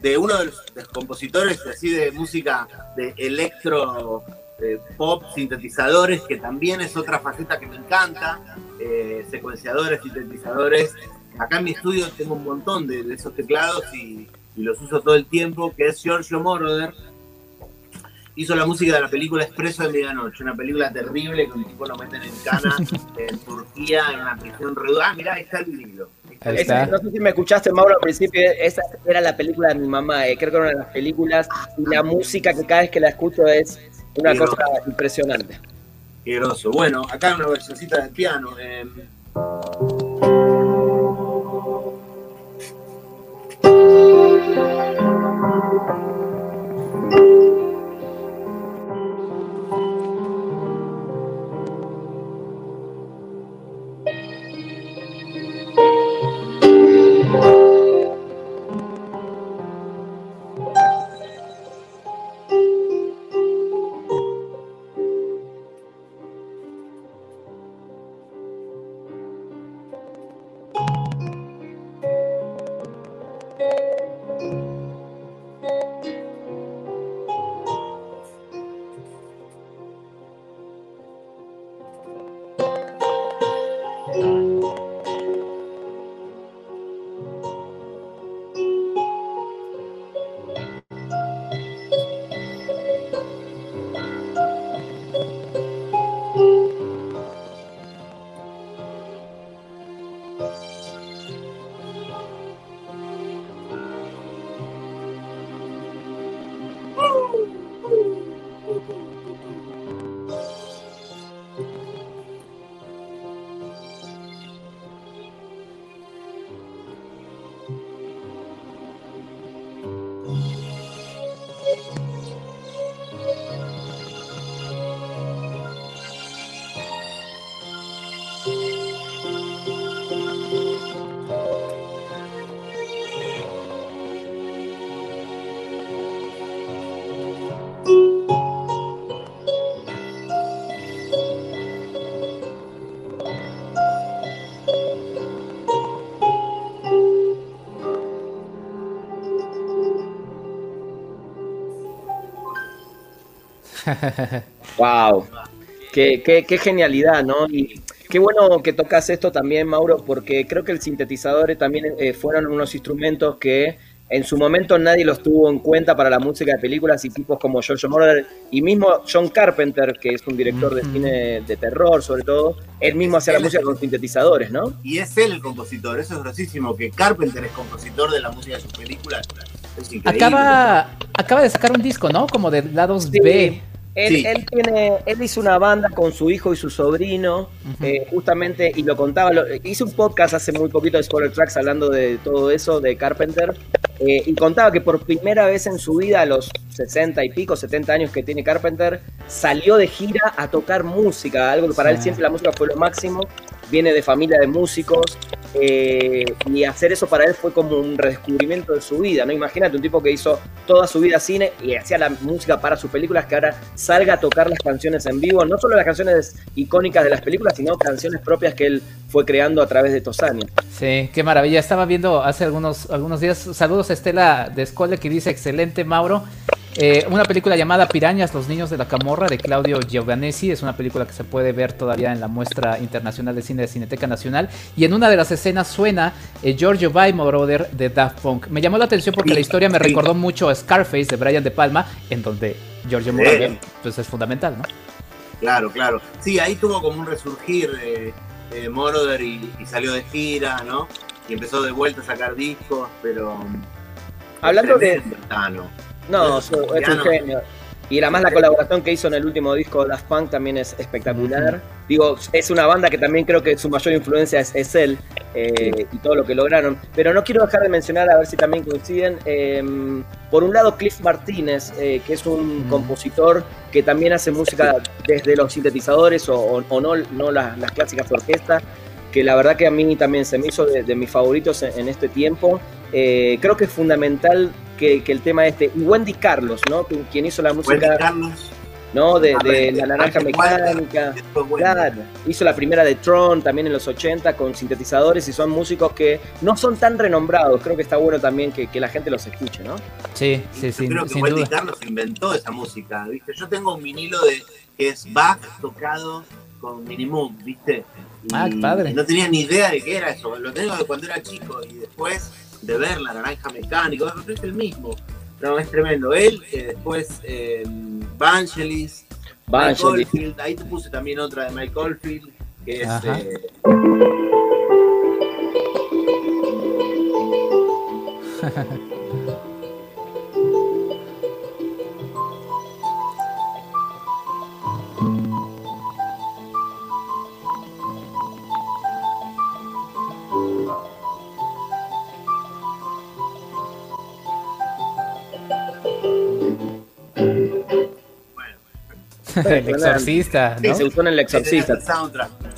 de uno de los, de los compositores así de música de electro eh, pop, sintetizadores, que también es otra faceta que me encanta. eh, secuenciadores, sintetizadores. Acá en mi estudio tengo un montón de, de esos teclados y, y los uso todo el tiempo, que es Giorgio Moroder. Hizo la música de la película Expreso de Medianoche, una película terrible que un tipo lo meten en cana en Turquía, en una prisión reduda. Ah, mirá, ahí está el está. no sé si me escuchaste, Mauro, al principio. Esa era la película de mi mamá. eh, creo que era una de las películas. Y la música que cada vez que la escucho es una cosa impresionante. Qué groso. Bueno, acá una versioncita del piano. eh, wow. Qué, qué, qué, genialidad, ¿no? Y qué bueno que tocas esto también, Mauro, porque creo que el sintetizador también eh, fueron unos instrumentos que en su momento nadie los tuvo en cuenta para la música de películas y tipos como George Moroder y mismo John Carpenter, que es un director de cine de terror sobre todo, él mismo hacía la música con sintetizadores, ¿no? Y es él el compositor, eso es grosísimo, que Carpenter es compositor de la música de sus películas. Acaba, acaba de sacar un disco, ¿no? Como de lados B. Él, tiene, él hizo una banda con su hijo y su sobrino, eh, justamente, y lo contaba, hice un podcast hace muy poquito de Spoiler Tracks hablando de todo eso, de Carpenter, eh, y contaba que por primera vez en su vida, a los 60 y pico, 70 años que tiene Carpenter, salió de gira a tocar música, algo que para él siempre la música fue lo máximo, viene de familia de músicos, eh, y hacer eso para él fue como un redescubrimiento de su vida, ¿no? Imagínate un tipo que hizo toda su vida cine y hacía la música para sus películas, que ahora salga a tocar las canciones en vivo, no solo las canciones icónicas de las películas, sino canciones propias que él fue creando a través de estos años. Sí, qué maravilla. Estaba viendo hace algunos, algunos días, saludos a Estela de Escole que dice, excelente Mauro. Eh, una película llamada Pirañas, los niños de la camorra de Claudio Giovanesi. Es una película que se puede ver todavía en la muestra internacional de cine de Cineteca Nacional. Y en una de las escenas suena eh, Giorgio By Brother de Daft Punk. Me llamó la atención porque la historia me recordó mucho a Scarface de Brian De Palma, en donde Giorgio Moroder pues, es fundamental, ¿no? Claro, claro. Sí, ahí tuvo como un resurgir de, Moroder y, salió de gira, ¿no? Y empezó de vuelta a sacar discos, pero. Hablando de. No, es, un genio. Y además la colaboración que hizo en el último disco de Daft Punk también es espectacular. Digo, es una banda que también creo que su mayor influencia es, él eh, y todo lo que lograron. Pero no quiero dejar de mencionar, a ver si también coinciden, em, por un lado Cliff Martínez, eh, que es un compositor que también hace música desde los sintetizadores o, no, no las, clásicas orquestas, que la verdad que a mí también se me hizo de, mis favoritos en, este tiempo. Eh, creo que es fundamental que, el tema este. Y Wendy Carlos, ¿no? Quien hizo la música. Carlos. ¿no? De, La Naranja Mecánica. Claro. Hizo la primera de Tron también en los 80 con sintetizadores y son músicos que no son tan renombrados. Creo que está bueno también que, la gente los escuche, ¿no? Sí, sí, sí. Creo que Wendy Carlos inventó esa música, ¿viste? Yo tengo un vinilo de que es Bach tocado con Minimoog, ¿viste? ah, padre. No tenía ni idea de qué era eso. Lo tengo de cuando era chico y después de ver la naranja mecánica, es el mismo. No, es tremendo. Él, eh, después eh, Vangelis, Vangelis. ahí te puse también otra de Mike Oldfield, que es... Eh, el exorcista, Sí, se usó en el exorcista.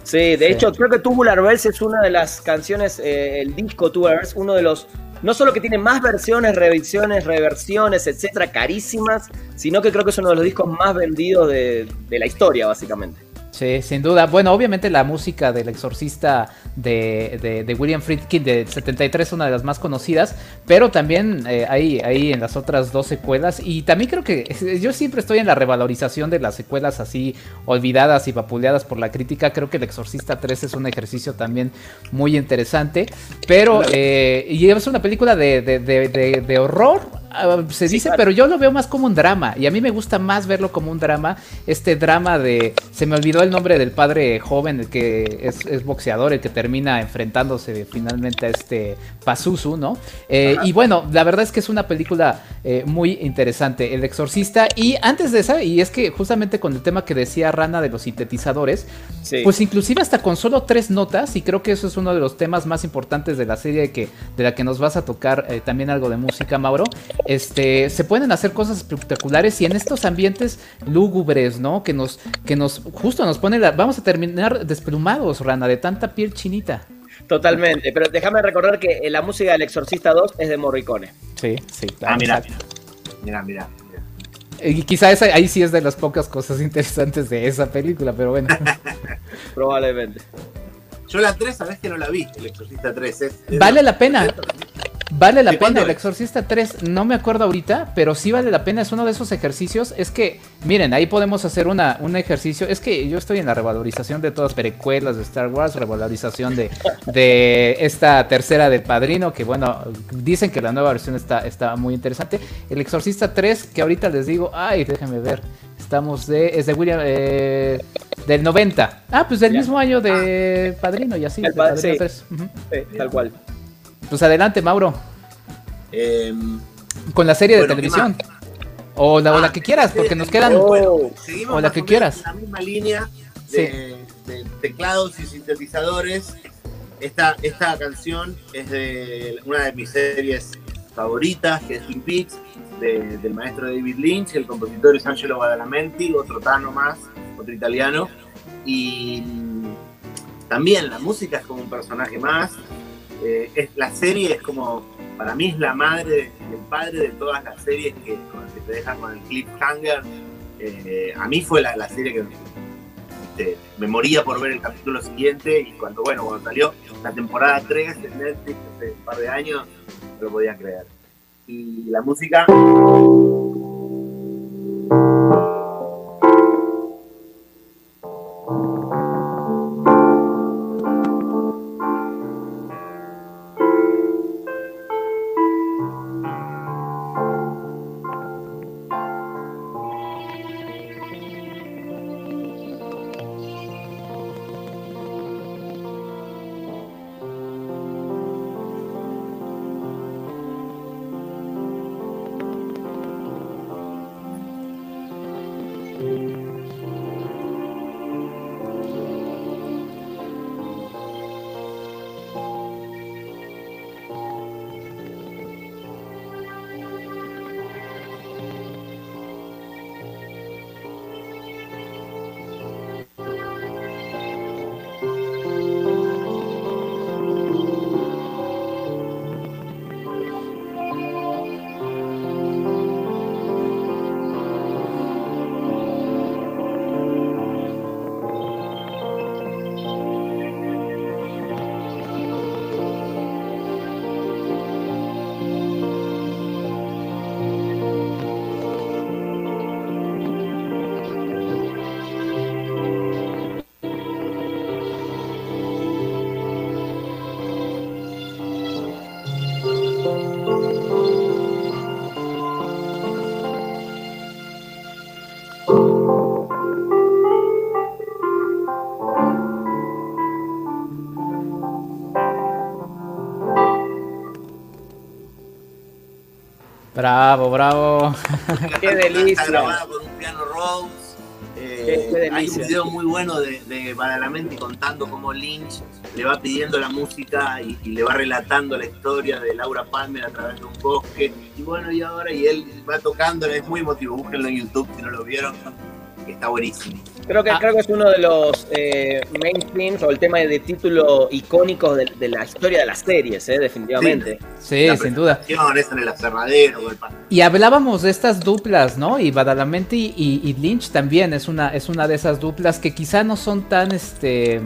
Sí, de hecho, creo que Tubular Bells es una de las canciones, eh, el disco Tubular Bells, uno de los. No solo que tiene más versiones, revisiones, reversiones, etcétera, carísimas, sino que creo que es uno de los discos más vendidos de la historia, básicamente. Sí, sin duda. Bueno, obviamente la música del exorcista de, de, William Friedkin de 73 es una de las más conocidas, pero también eh, hay, hay en las otras dos secuelas y también creo que yo siempre estoy en la revalorización de las secuelas así olvidadas y vapuleadas por la crítica. Creo que el exorcista 3 es un ejercicio también muy interesante, pero eh, y es una película de, de horror Ah, se dice, pero yo lo veo más como un drama. Y a mí me gusta más verlo como un drama. Este drama de. Se me olvidó el nombre del padre joven, el que es, boxeador, el que termina enfrentándose finalmente a este Pazuzu, ¿no? Eh, y bueno, la verdad es que es una película eh, muy interesante. El Exorcista. Y antes de esa, y es que justamente con el tema que decía Rana de los sintetizadores, pues inclusive hasta con solo tres notas, y creo que eso es uno de los temas más importantes de la serie que, de la que nos vas a tocar eh, también algo de música, Mauro este, se pueden hacer cosas espectaculares y en estos ambientes lúgubres, ¿no? Que nos, que nos, justo nos pone, la, vamos a terminar desplumados, Rana, de tanta piel chinita. Totalmente, pero déjame recordar que la música del Exorcista 2 es de Morricone. Sí, sí, claro. Ah, mira, mira, mira. Y quizá ahí sí es de las pocas cosas interesantes de esa película, pero bueno. Probablemente. Yo la 3, sabes que no la vi, el Exorcista 3. vale la pena. Vale la pena, El Exorcista 3, no me acuerdo ahorita, pero sí vale la pena, es uno de esos ejercicios, es que, miren, ahí podemos hacer una, un ejercicio, es que yo estoy en la revalorización de todas las precuelas de Star Wars, revalorización de, de esta tercera de Padrino, que bueno, dicen que la nueva versión está, está muy interesante. El Exorcista 3, que ahorita les digo, ay, déjenme ver, estamos de, es de William, eh, del 90. Ah, pues del mismo año de Padrino y así. tal cual. Pues adelante, Mauro. Em, Con la serie de televisión. O la, ah, que quieras, porque nos quedan. o la que quieras. La misma línea de, teclados y sintetizadores. Esta, esta canción es de una de mis series favoritas, que es Twin Peaks, del maestro David Lynch. El compositor es Angelo Badalamenti, otro tano más, otro italiano. Y también la música es como un personaje más. Eh, es, la serie es como, para mí es la madre el padre de todas las series que, te dejan con el cliffhanger. Eh, a mí fue la, serie que este, me moría por ver el capítulo siguiente y cuando, bueno, cuando salió la temporada 3 de Netflix hace un par de años, no lo podía creer. Y la música... Bravo, bravo. Qué delicia. Está grabada con un piano Rose. Eh, hay un video muy bueno de, de Badalamenti contando cómo Lynch le va pidiendo la música y, le va relatando la historia de Laura Palmer a través de un bosque. Y bueno, y ahora, y él va tocando, es muy emotivo. Búsquenlo en YouTube si no lo vieron, está buenísimo. Creo que, ah. creo que es uno de los eh, mainstreams o el tema de título icónicos de, la historia de las series, eh, definitivamente. Sí, sin duda. En el aserradero, y hablábamos de estas duplas, ¿no? Y Badalamenti y, Lynch también es una, es una de esas duplas que quizá no son tan este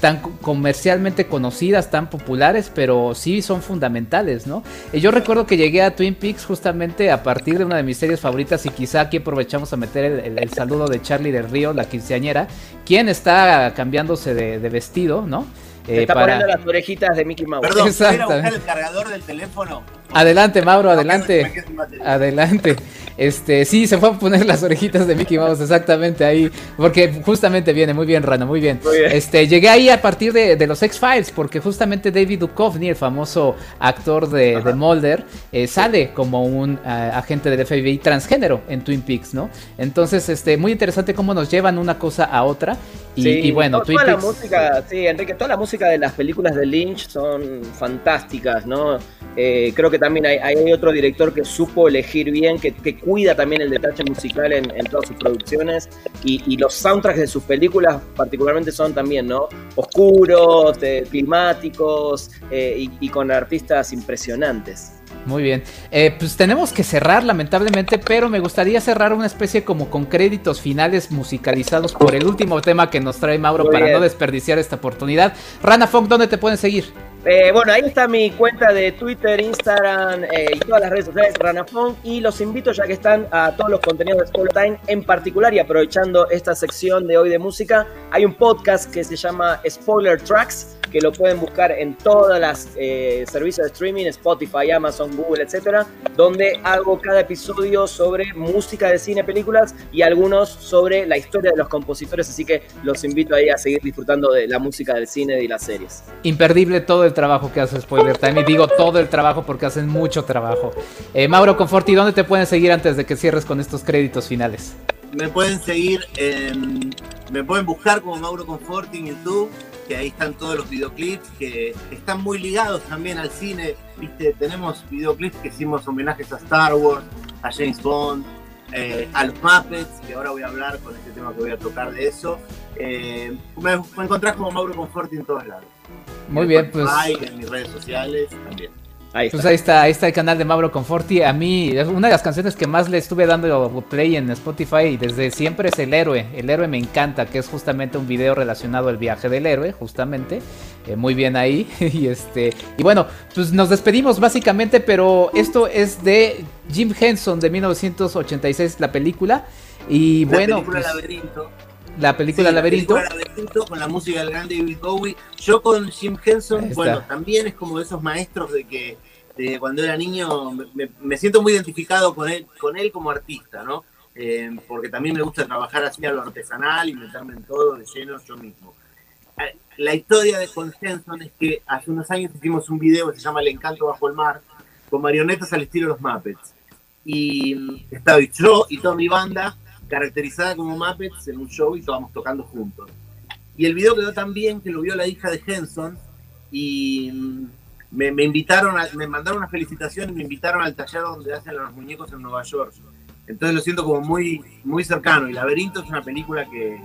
tan comercialmente conocidas, tan populares, pero sí son fundamentales, ¿no? Y yo recuerdo que llegué a Twin Peaks justamente a partir de una de mis series favoritas y quizá aquí aprovechamos a meter el, saludo de Charlie del Río, la quinceañera, quien está cambiándose de, vestido, ¿no? Eh, está poniendo las orejitas de Mickey Mouse. Perdón, Exacto. el cargador del teléfono? Adelante, Mauro, adelante. Adelante. Este, sí, se fue a poner las orejitas de Mickey Mouse exactamente ahí, porque justamente viene, muy bien, Rano, muy bien. Este, llegué ahí a partir de, los X-Files, porque justamente David Duchovny, el famoso actor de, Mulder, eh, sale como un eh, agente del FBI transgénero en Twin Peaks, ¿no? Entonces, este, muy interesante cómo nos llevan una cosa a otra. Y, bueno, Twin Peaks. La música, sí, Enrique, toda la música de las películas de Lynch son fantásticas, ¿no? Eh, creo que también hay, otro director que supo elegir bien, que, que cuida también el detalle musical en, todas sus producciones y, los soundtracks de sus películas particularmente son también, ¿no? Oscuros, eh, climáticos eh, y, con artistas impresionantes. Muy bien. Eh, pues tenemos que cerrar, lamentablemente, pero me gustaría cerrar una especie como con créditos finales musicalizados por el último tema que nos trae Mauro para no desperdiciar esta oportunidad. Rana Funk, ¿dónde te pueden seguir? Eh, bueno, ahí está mi cuenta de Twitter, Instagram eh, y todas las redes sociales, Ranafon. Y los invito, ya que están, a todos los contenidos de Spoiler Time en particular. Y aprovechando esta sección de hoy de música, hay un podcast que se llama Spoiler Tracks que lo pueden buscar en todas las eh, servicios de streaming, Spotify, Amazon, Google, etcétera, donde hago cada episodio sobre música de cine, películas y algunos sobre la historia de los compositores, así que los invito ahí a seguir disfrutando de la música del cine y las series. Imperdible todo el trabajo que hace Spoiler Time y digo todo el trabajo porque hacen mucho trabajo. Eh, Mauro Conforti, ¿dónde te pueden seguir antes de que cierres con estos créditos finales? Me pueden seguir, en, me pueden buscar como Mauro Conforti en YouTube que ahí están todos los videoclips que están muy ligados también al cine. ¿viste? Tenemos videoclips que hicimos homenajes a Star Wars, a James Bond, eh, a los Muppets, que ahora voy a hablar con este tema que voy a tocar de eso. Eh, me, me, encontrás como Mauro Conforti en todos lados. Muy bien, pues. En mis redes sociales también. Ahí pues ahí está, ahí está el canal de Mauro Conforti. A mí, una de las canciones que más le estuve dando play en Spotify desde siempre es El Héroe. El Héroe me encanta, que es justamente un video relacionado al viaje del héroe, justamente. Eh, muy bien ahí. y este. Y bueno, pues nos despedimos básicamente, pero esto es de Jim Henson de 1986, la película. Y la bueno. Película pues, Laberinto. La película sí, Laberinto. La película Laberinto con la música del gran David Bowie. Yo con Jim Henson, bueno, también es como de esos maestros de que de cuando era niño me, me, siento muy identificado con él, con él como artista, ¿no? Eh, porque también me gusta trabajar así a lo artesanal y meterme en todo de lleno yo mismo. La historia de con Henson es que hace unos años hicimos un video que se llama El encanto bajo el mar, con marionetas al estilo de los Muppets. Y estaba yo y toda mi banda caracterizada como Muppets en un show y estábamos tocando juntos. Y el video quedó tan bien que lo vio la hija de Henson y me, me, invitaron, a, me mandaron una felicitación y me invitaron al taller donde hacen los muñecos en Nueva York. Entonces lo siento como muy, muy cercano. Y Laberinto es una película que,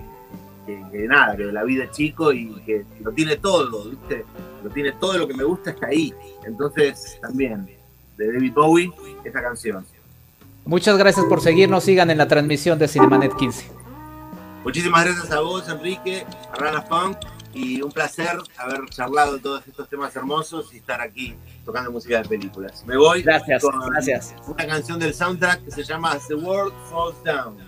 que, que nada, que la vida es chico y que lo tiene todo, ¿viste? Lo tiene todo lo que me gusta está ahí. Entonces también, de David Bowie, esa canción. Muchas gracias por seguirnos, sigan en la transmisión de Cinemanet 15. Muchísimas gracias a vos, Enrique, a Rana Funk, y un placer haber charlado todos estos temas hermosos y estar aquí tocando música de películas. Me voy gracias, con gracias. una canción del soundtrack que se llama the World Falls Down.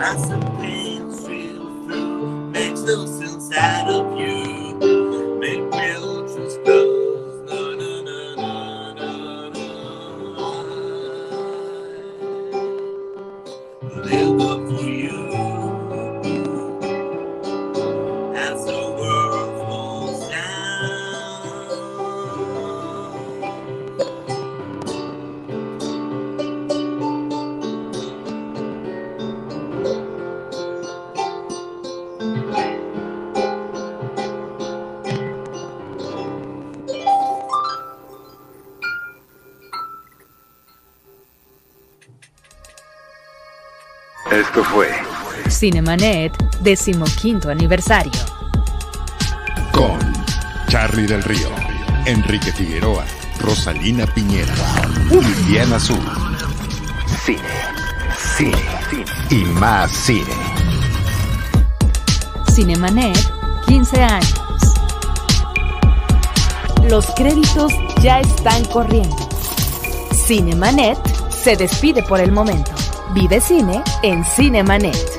Esto Cinemanet, decimoquinto aniversario. Con Charlie del Río, Enrique Figueroa, Rosalina Piñera y Diana Azul. Cine, cine, cine y más cine. Cinemanet, 15 años. Los créditos ya están corriendo. Cinemanet se despide por el momento. Vive cine en Cinemanet.